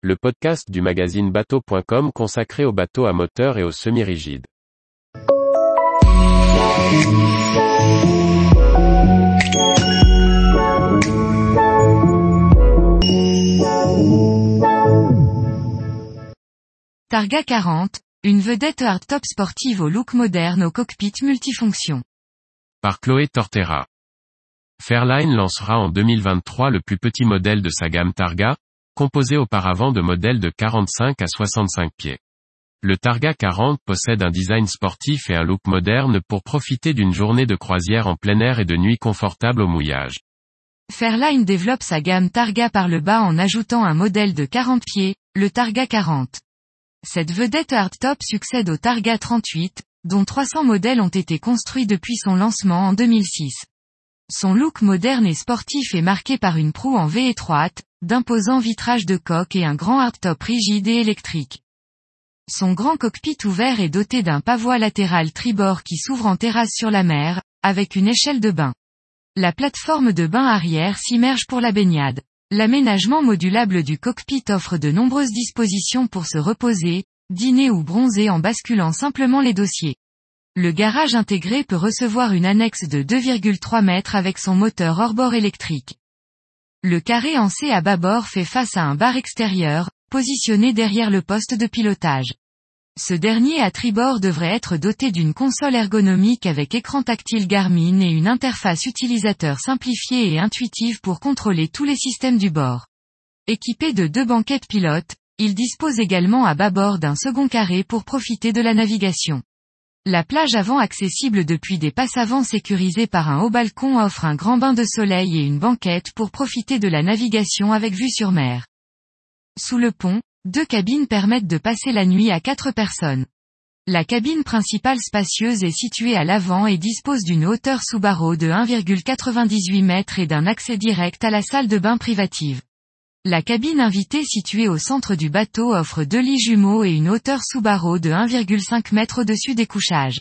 le podcast du magazine bateau.com consacré aux bateaux à moteur et aux semi-rigides. Targa 40, une vedette hardtop sportive au look moderne au cockpit multifonction. Par Chloé Tortera. Fairline lancera en 2023 le plus petit modèle de sa gamme Targa, composé auparavant de modèles de 45 à 65 pieds. Le Targa 40 possède un design sportif et un look moderne pour profiter d'une journée de croisière en plein air et de nuit confortable au mouillage. Fairline développe sa gamme Targa par le bas en ajoutant un modèle de 40 pieds, le Targa 40. Cette vedette hardtop succède au Targa 38, dont 300 modèles ont été construits depuis son lancement en 2006. Son look moderne et sportif est marqué par une proue en V étroite, d'imposants vitrages de coque et un grand hardtop rigide et électrique. Son grand cockpit ouvert est doté d'un pavois latéral tribord qui s'ouvre en terrasse sur la mer, avec une échelle de bain. La plateforme de bain arrière s'immerge pour la baignade. L'aménagement modulable du cockpit offre de nombreuses dispositions pour se reposer, dîner ou bronzer en basculant simplement les dossiers. Le garage intégré peut recevoir une annexe de 2,3 mètres avec son moteur hors-bord électrique. Le carré en C à bâbord fait face à un bar extérieur, positionné derrière le poste de pilotage. Ce dernier à tribord devrait être doté d'une console ergonomique avec écran tactile Garmin et une interface utilisateur simplifiée et intuitive pour contrôler tous les systèmes du bord. Équipé de deux banquettes pilotes, il dispose également à bâbord d'un second carré pour profiter de la navigation. La plage avant accessible depuis des passes avant sécurisées par un haut balcon offre un grand bain de soleil et une banquette pour profiter de la navigation avec vue sur mer. Sous le pont, deux cabines permettent de passer la nuit à quatre personnes. La cabine principale spacieuse est située à l'avant et dispose d'une hauteur sous barreau de 1,98 m et d'un accès direct à la salle de bain privative. La cabine invitée située au centre du bateau offre deux lits jumeaux et une hauteur sous barreau de 1,5 m au-dessus des couchages.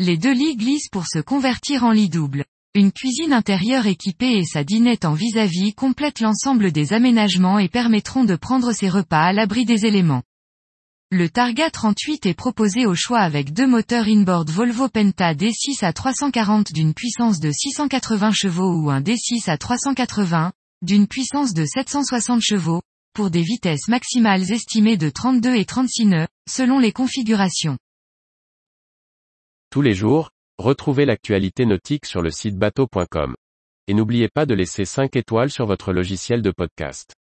Les deux lits glissent pour se convertir en lit double. Une cuisine intérieure équipée et sa dinette en vis-à-vis complètent l'ensemble des aménagements et permettront de prendre ses repas à l'abri des éléments. Le Targa 38 est proposé au choix avec deux moteurs inboard Volvo Penta D6 à 340 d'une puissance de 680 chevaux ou un D6 à 380, d'une puissance de 760 chevaux, pour des vitesses maximales estimées de 32 et 36 nœuds, selon les configurations. Tous les jours, retrouvez l'actualité nautique sur le site bateau.com. Et n'oubliez pas de laisser 5 étoiles sur votre logiciel de podcast.